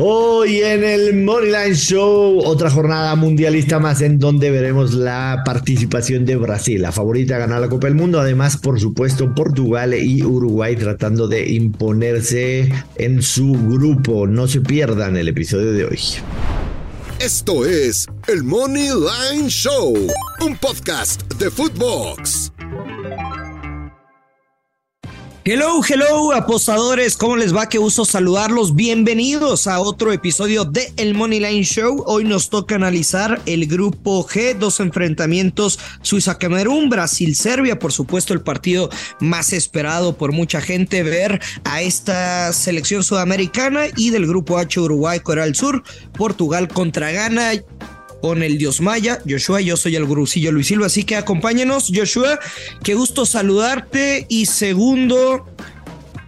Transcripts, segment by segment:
Hoy en el Moneyline Show, otra jornada mundialista más en donde veremos la participación de Brasil, la favorita a ganar la Copa del Mundo. Además, por supuesto, Portugal y Uruguay tratando de imponerse en su grupo. No se pierdan el episodio de hoy. Esto es el Moneyline Show, un podcast de Footbox. Hello, hello, apostadores, ¿cómo les va? Qué uso saludarlos. Bienvenidos a otro episodio de El Moneyline Show. Hoy nos toca analizar el grupo G, dos enfrentamientos: Suiza-Camerún, Brasil-Serbia. Por supuesto, el partido más esperado por mucha gente ver a esta selección sudamericana y del grupo H, Uruguay, Corea del Sur, Portugal contra Ghana con el Dios Maya. Joshua, yo soy el gurucillo Luis Silva, así que acompáñenos, Joshua. Qué gusto saludarte. Y segundo,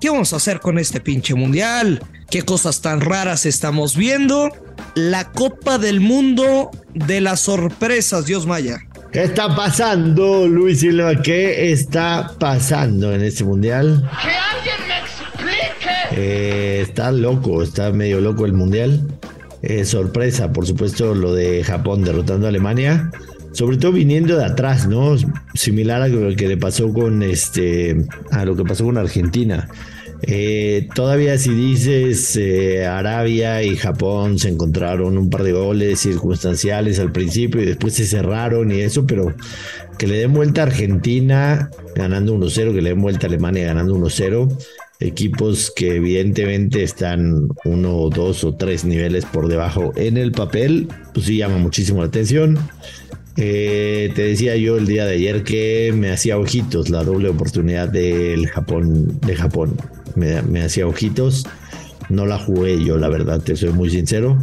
¿qué vamos a hacer con este pinche mundial? ¿Qué cosas tan raras estamos viendo? La Copa del Mundo de las sorpresas, Dios Maya. ¿Qué está pasando, Luis Silva? ¿Qué está pasando en este mundial? Que alguien me explique. Eh, está loco, está medio loco el mundial. Eh, sorpresa, por supuesto, lo de Japón derrotando a Alemania. Sobre todo viniendo de atrás, ¿no? Similar a lo que le pasó con este. a lo que pasó con Argentina. Eh, todavía si dices eh, Arabia y Japón se encontraron un par de goles circunstanciales al principio y después se cerraron y eso, pero que le den vuelta a Argentina ganando 1-0, que le den vuelta a Alemania ganando 1-0, equipos que evidentemente están uno, dos o tres niveles por debajo en el papel, pues sí llama muchísimo la atención. Eh, te decía yo el día de ayer que me hacía ojitos la doble oportunidad del Japón, de Japón. Me, hacía ojitos. No la jugué yo, la verdad, te soy muy sincero.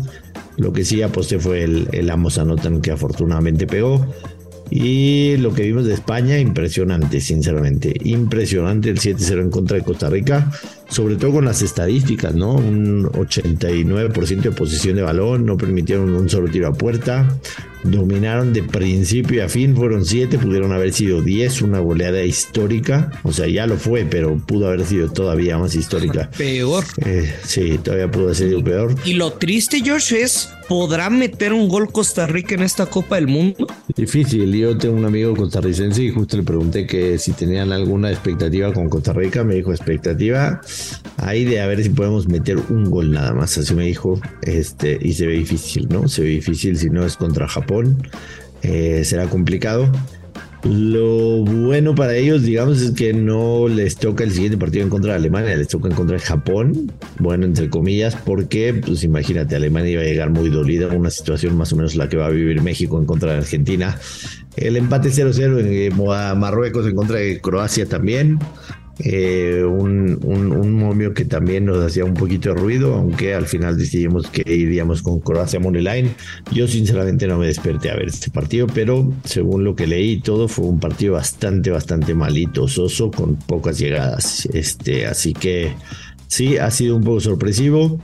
Lo que sí aposté fue el, el Amos Anotan que afortunadamente pegó. Y lo que vimos de España, impresionante, sinceramente. Impresionante el 7-0 en contra de Costa Rica, sobre todo con las estadísticas, ¿no? Un 89% de posición de balón, no permitieron un solo tiro a puerta, dominaron de principio a fin, fueron 7, pudieron haber sido 10, una goleada histórica, o sea, ya lo fue, pero pudo haber sido todavía más histórica. Peor. Eh, sí, todavía pudo haber sido peor. Y lo triste, George, es, ¿podrá meter un gol Costa Rica en esta Copa del Mundo? Difícil, yo tengo un amigo costarricense y justo le pregunté que si tenían alguna expectativa con Costa Rica, me dijo expectativa, ahí de a ver si podemos meter un gol nada más, así me dijo, este, y se ve difícil, ¿no? Se ve difícil si no es contra Japón, eh, será complicado. Lo bueno para ellos, digamos, es que no les toca el siguiente partido en contra de Alemania, les toca en contra de Japón. Bueno, entre comillas, porque, pues imagínate, Alemania iba a llegar muy dolida, una situación más o menos la que va a vivir México en contra de Argentina. El empate 0-0 en Marruecos en contra de Croacia también. Eh, un, un, momio que también nos hacía un poquito de ruido, aunque al final decidimos que iríamos con Croacia Moneyline. Yo sinceramente no me desperté a ver este partido, pero según lo que leí todo fue un partido bastante, bastante malito, soso, con pocas llegadas. Este, así que sí, ha sido un poco sorpresivo.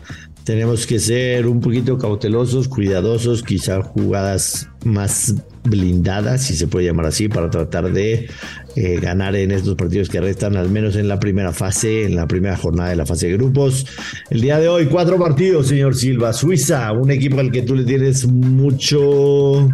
Tenemos que ser un poquito cautelosos, cuidadosos, quizá jugadas más blindadas, si se puede llamar así, para tratar de eh, ganar en estos partidos que restan, al menos en la primera fase, en la primera jornada de la fase de grupos. El día de hoy, cuatro partidos, señor Silva. Suiza, un equipo al que tú le tienes mucho,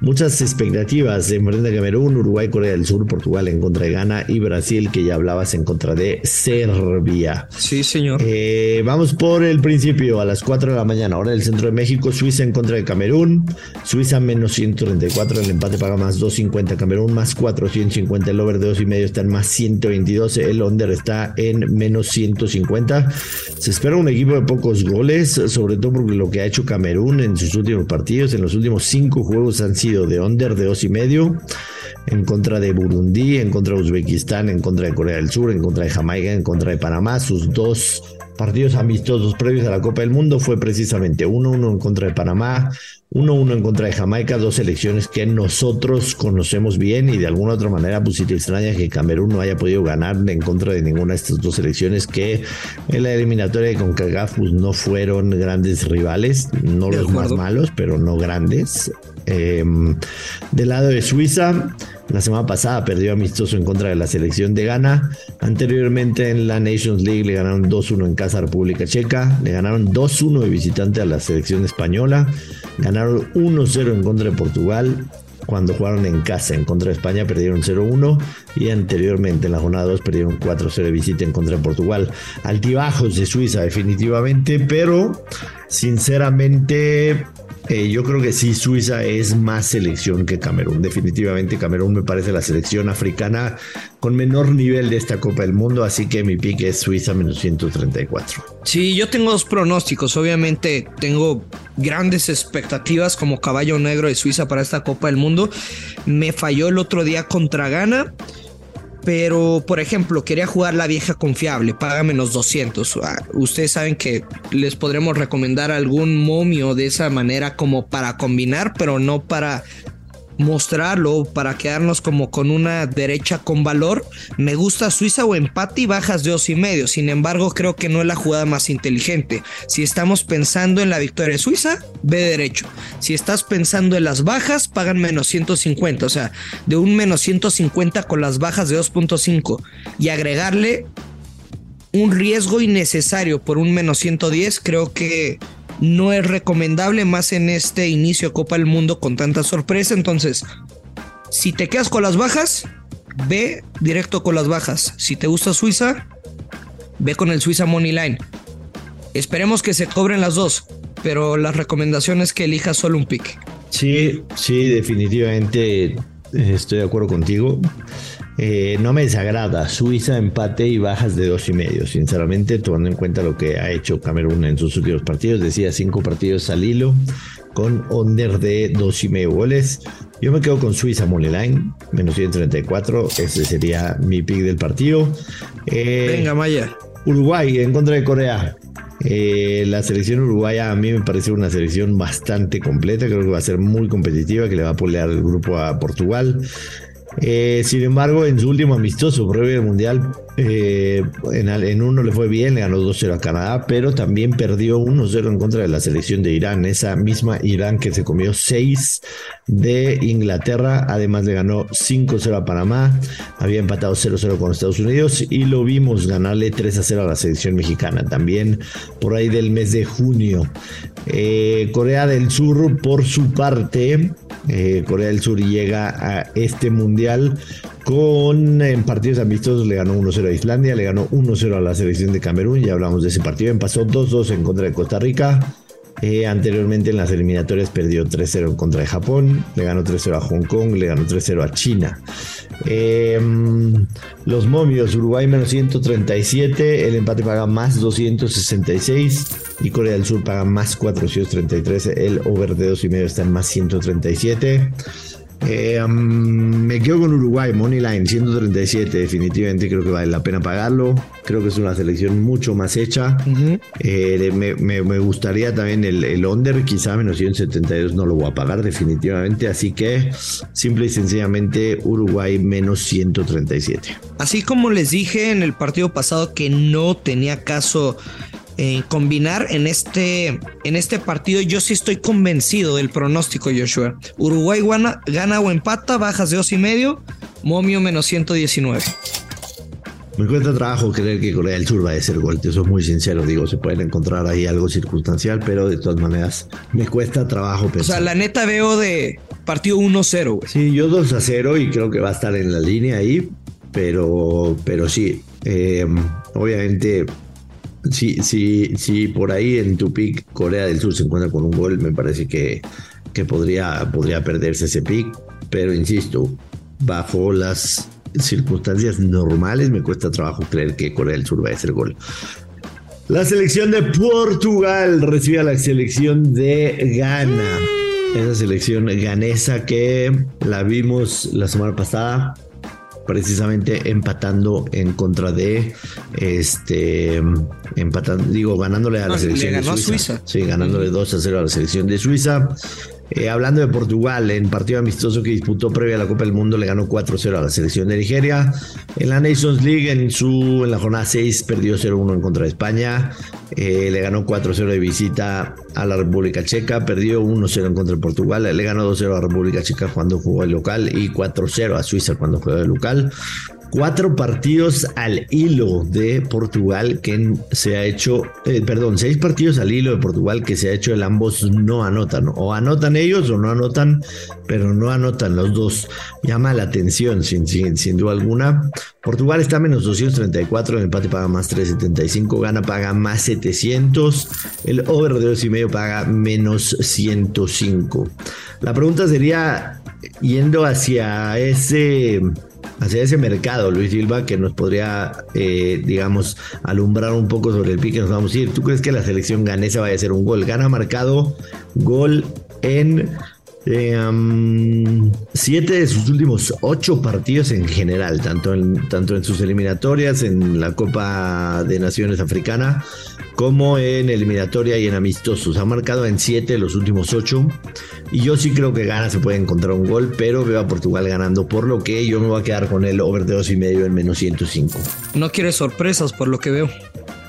muchas expectativas. Enfrenta a Camerún, Uruguay, Corea del Sur, Portugal en contra de Ghana y Brasil, que ya hablabas en contra de Serbia. Sí, señor. Eh, vamos por el principio, a las 4 de la mañana, hora del centro de México, Suiza en contra de Camerún. Suiza menos 134, el empate paga más 250, Camerún más 450, el over de dos y medio está en más 122, el under está en menos 150. Se espera un equipo de pocos goles, sobre todo porque lo que ha hecho Camerún en sus últimos partidos, en los últimos cinco juegos han sido de under de dos y medio en contra de Burundi, en contra de Uzbekistán, en contra de Corea del Sur, en contra de Jamaica, en contra de Panamá. Sus dos partidos amistosos previos a la Copa del Mundo fue precisamente 1-1 en contra de Panamá, 1-1 en contra de Jamaica, dos selecciones que nosotros conocemos bien y de alguna otra manera pues te extraña que Camerún no haya podido ganar en contra de ninguna de estas dos selecciones que en la eliminatoria de CONCACAF pues, no fueron grandes rivales, no los más malos, pero no grandes. Em, del lado de Suiza, La semana pasada perdió amistoso en contra de la selección de Ghana. Anteriormente en la Nations League le ganaron 2-1 en casa a República Checa. Le ganaron 2-1 de visitante a la selección española. Ganaron 1-0 en contra de Portugal cuando jugaron en casa en contra de España perdieron 0-1 y anteriormente en la jornada 2 perdieron 4-0 de visita en contra de Portugal. Altibajos de Suiza definitivamente, pero sinceramente eh, yo creo que sí, Suiza es más selección que Camerún. Definitivamente Camerún me parece la selección africana con menor nivel de esta Copa del Mundo, así que mi pick es Suiza menos 134. Sí, yo tengo dos pronósticos. Obviamente tengo grandes expectativas como caballo negro de Suiza para esta Copa del Mundo. Me falló el otro día contra Ghana. Pero, por ejemplo, quería jugar la vieja confiable, paga menos 200. Ah, ustedes saben que les podremos recomendar algún momio de esa manera como para combinar, pero no para mostrarlo para quedarnos como con una derecha con valor. Me gusta Suiza o empate y bajas de dos y medio. Sin embargo, creo que no es la jugada más inteligente. Si estamos pensando en la victoria de Suiza, ve derecho. Si estás pensando en las bajas, pagan menos 150. O sea, de un menos 150 con las bajas de 2.5 y agregarle un riesgo innecesario por un menos 110, creo que no es recomendable más en este inicio de Copa del Mundo con tanta sorpresa. Entonces, si te quedas con las bajas, ve directo con las bajas. Si te gusta Suiza, ve con el Suiza Money Line. Esperemos que se cobren las dos, pero la recomendación es que elijas solo un pick. Sí, sí, definitivamente eh, estoy de acuerdo contigo. Eh, no me desagrada. Suiza empate y bajas de dos y medio. Sinceramente, tomando en cuenta lo que ha hecho Camerún en sus últimos partidos, decía cinco partidos al hilo con under de dos y medio goles. Yo me quedo con Suiza Line, menos 134. Ese sería mi pick del partido. Eh, Venga, Maya. Uruguay en contra de Corea. Eh, la selección uruguaya a mí me parece una selección bastante completa, creo que va a ser muy competitiva, que le va a polear el grupo a Portugal. Eh, sin embargo, en su último amistoso previo del Mundial, eh, en, uno le fue bien, le ganó 2-0 a Canadá, pero también perdió 1-0 en contra de la selección de Irán, esa misma Irán que se comió 6 de Inglaterra, además le ganó 5-0 a Panamá, había empatado 0-0 con Estados Unidos y lo vimos ganarle 3-0 a la selección mexicana, también por ahí del mes de junio. Eh, Corea del Sur, por su parte, eh, Corea del Sur llega a este mundial con en partidos amistosos le ganó 1-0 a Islandia, le ganó 1-0 a la selección de Camerún, ya hablamos de ese partido, empasó 2-2 en contra de Costa Rica. Eh, anteriormente en las eliminatorias perdió 3-0 en contra de Japón, le ganó 3-0 a Hong Kong, le ganó 3-0 a China. Em, los momios, Uruguay menos 137, el empate paga más 266 y Corea del Sur paga más 433, el over de 2,5 está en más 137. Eh, me quedo con Uruguay, Money Line 137, definitivamente creo que vale la pena pagarlo. Creo que es una selección mucho más hecha. Eh, me, gustaría también el, el under, quizá menos 172 no lo voy a pagar definitivamente. Así que simple y sencillamente Uruguay menos 137. Así como les dije en el partido pasado que no tenía caso eh, combinar en este, en este partido. Yo sí estoy convencido del pronóstico, Joshua. Uruguay gana, gana o empata, bajas de dos y medio, momio menos 119. Me cuesta trabajo creer que Corea del Sur va a ser gol, eso es muy sincero, digo, se pueden encontrar ahí algo circunstancial, pero de todas maneras me cuesta trabajo pensar. O sea, la neta veo de partido 1-0, Sí, yo 2 a 0 y creo que va a estar en la línea ahí, pero, pero sí, eh, obviamente si, si, si por ahí en tu pick Corea del Sur se encuentra con un gol, me parece que, que podría, podría perderse ese pick. Pero insisto, bajo las circunstancias normales, me cuesta trabajo creer que Corea del Sur va a hacer gol. La selección de Portugal recibe a la selección de Ghana. Esa selección ganesa que la vimos la semana pasada precisamente empatando en contra de este empatando, digo, ganándole a la selección de Suiza. Sí, ganándole 2 a 0 a la selección de Suiza. Eh, hablando de Portugal, en partido amistoso que disputó previa a la Copa del Mundo, le ganó 4-0 a la selección de Nigeria. En la Nations League, en, su, en la jornada 6, perdió 0-1 en contra de España. Eh, le ganó 4-0 de visita a la República Checa. Perdió 1-0 en contra de Portugal. Le ganó 2-0 a la República Checa cuando jugó el local y 4-0 a Suiza cuando jugó el local cuatro partidos al hilo de Portugal que se ha hecho, eh, perdón, seis partidos al hilo de Portugal que se ha hecho el ambos no anotan, o anotan ellos o no anotan, pero no anotan los dos. Llama la atención, sin, sin, duda alguna. Portugal está a menos 234, el empate paga más 375, gana paga más 700, el over de dos y medio paga menos 105. La pregunta sería, yendo hacia ese hacia ese mercado, Luis Silva, que nos podría, eh, digamos, alumbrar un poco sobre el pique nos vamos a ir. ¿Tú crees que la selección ganesa vaya a ser un gol? Gana marcado gol en eh, siete de sus últimos ocho partidos en general, tanto en, tanto en sus eliminatorias, en la Copa de Naciones Africana, como en eliminatoria y en amistosos. Ha marcado en siete de los últimos ocho. Y yo sí creo que gana, se puede encontrar un gol, pero veo a Portugal ganando, por lo que yo me voy a quedar con el over de dos y medio en menos 105. No quiere sorpresas por lo que veo.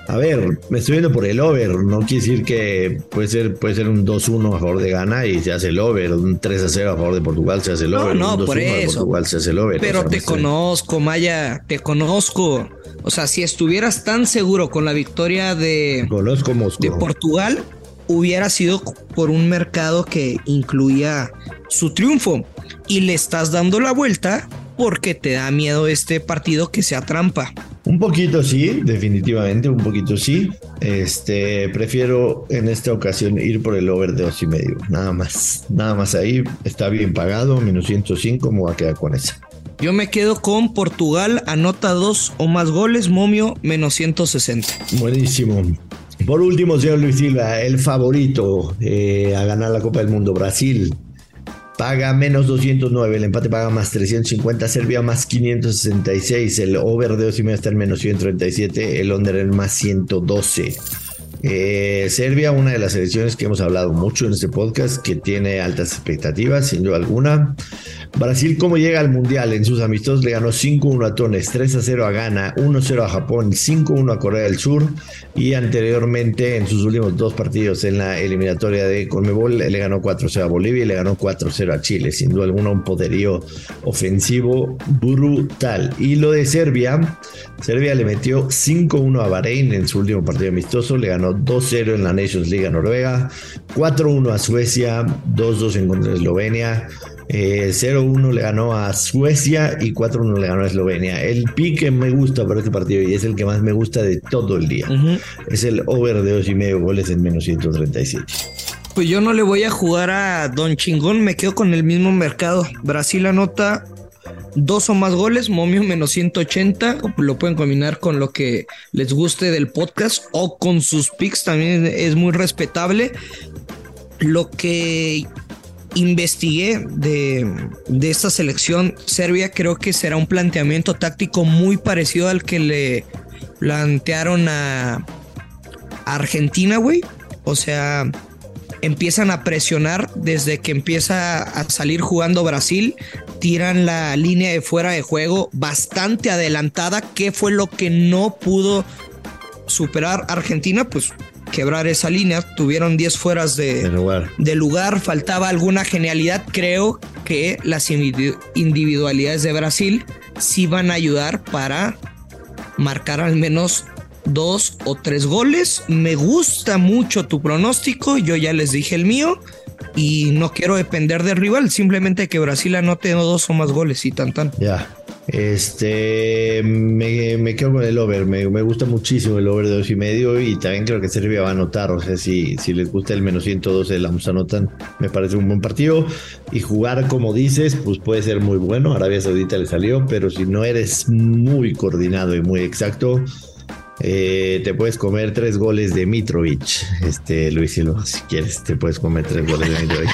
A ver, me estoy viendo por el over. No quiere decir que puede ser, puede ser un 2-1 a favor de Ghana y se hace el over. Un 3-0 a favor de Portugal se hace el over. No, no, por eso. Portugal se hace el over. Pero te conozco, Maya, te conozco. O sea, si estuvieras tan seguro con la victoria de, conozco de Portugal, hubiera sido por un mercado que incluía su triunfo. Y le estás dando la vuelta porque te da miedo este partido que sea trampa. Un poquito sí, definitivamente, un poquito sí. Este, prefiero en esta ocasión ir por el over de dos y medio, nada más, nada más ahí, está bien pagado, menos 105, me voy a quedar con esa. Yo me quedo con Portugal, anota dos o más goles, momio, menos 160. Buenísimo. Por último, señor Luis Silva, el favorito eh, a ganar la Copa del Mundo, Brasil paga menos 209, el empate paga más 350, Serbia más 566, el over de 2 y medio está en menos 137, el under en más 112. Eh, Serbia, una de las selecciones que hemos hablado mucho en este podcast, que tiene altas expectativas, sin duda alguna. Brasil, ¿cómo llega al Mundial? En sus amistosos le ganó 5-1 a Tones, 3-0 a Ghana, 1-0 a Japón, 5-1 a Corea del Sur y anteriormente en sus últimos dos partidos en la eliminatoria de Conmebol le ganó 4-0 a Bolivia y le ganó 4-0 a Chile. Sin duda alguna un poderío ofensivo brutal. Y lo de Serbia, Serbia le metió 5-1 a Bahrein en su último partido amistoso, le ganó 2-0 en la Nations League a Noruega, 4-1 a Suecia, 2-2 en contra de Eslovenia. 0-1 eh, le ganó a Suecia y 4-1 le ganó a Eslovenia. El pique me gusta para este partido y es el que más me gusta de todo el día. Es el over de 2 y medio goles en menos 137. Pues yo no le voy a jugar a Don Chingón, me quedo con el mismo mercado. Brasil anota dos o más goles, momio menos 180, lo pueden combinar con lo que les guste del podcast o con sus picks, también es muy respetable. Lo que investigué de, esta selección serbia, creo que será un planteamiento táctico muy parecido al que le plantearon a, Argentina, güey. O sea, empiezan a presionar desde que empieza a salir jugando Brasil, tiran la línea de fuera de juego bastante adelantada. ¿Qué fue lo que no pudo superar Argentina? Pues quebrar esa línea. Tuvieron 10 fueras de, lugar. de lugar. Faltaba alguna genialidad. Creo que las individualidades de Brasil sí van a ayudar para marcar al menos dos o tres goles. Me gusta mucho tu pronóstico. Yo ya les dije el mío. Y no quiero depender del rival. Simplemente que Brasil anote dos o más goles y tan tan. Ya. Este, me, quedo con el over, me, gusta muchísimo el over de dos y medio y también creo que Serbia va a anotar, o sea, si, si les gusta el menos 112 la anotan, me parece un buen partido y jugar como dices, pues puede ser muy bueno, Arabia Saudita le salió, pero si no eres muy coordinado y muy exacto, Eh, te puedes comer tres goles de Mitrovic, este Luis Silva, si quieres, te puedes comer tres goles de Mitrovic.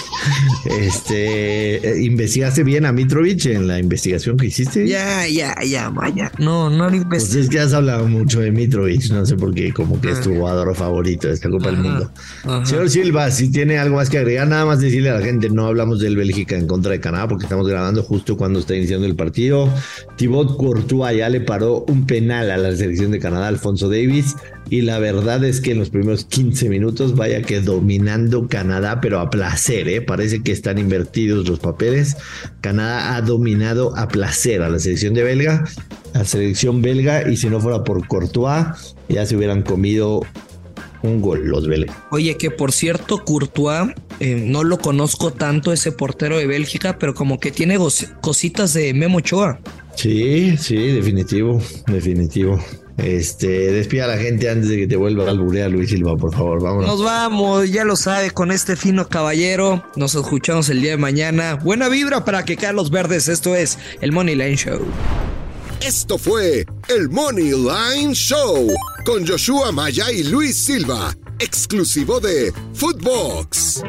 este, eh, ¿investigaste bien a Mitrovic en la investigación que hiciste? Ya, ya, ya, vaya. No, no lo Pues investigué. es que has hablado mucho de Mitrovic, no sé por qué, como que es tu jugador favorito de esta Copa del Mundo. Ajá. Señor Silva, si tiene algo más que agregar, nada más decirle a la gente, no hablamos del Bélgica en contra de Canadá porque estamos grabando justo cuando está iniciando el partido. Thibaut Courtois ya le paró un penal a la selección de Canadá, Alfonso Davis, y la verdad es que en los primeros 15 minutos vaya que dominando Canadá, pero a placer, ¿eh? parece que están invertidos los papeles. Canadá ha dominado a placer a la selección de belga, a la selección belga, y si no fuera por Courtois, ya se hubieran comido un gol los belgas. Oye, que por cierto, Courtois, eh, no lo conozco tanto ese portero de Bélgica, pero como que tiene cositas de Memo Ochoa. Sí, sí, definitivo, definitivo. Este, despida a la gente antes de que te vuelva a alburear Luis Silva, por favor, vámonos. Nos vamos, ya lo sabe, con este fino caballero. Nos escuchamos el día de mañana. Buena vibra para que caen los verdes. Esto es el Money Line Show. Esto fue el Money Line Show con Joshua Maya y Luis Silva, exclusivo de Footbox.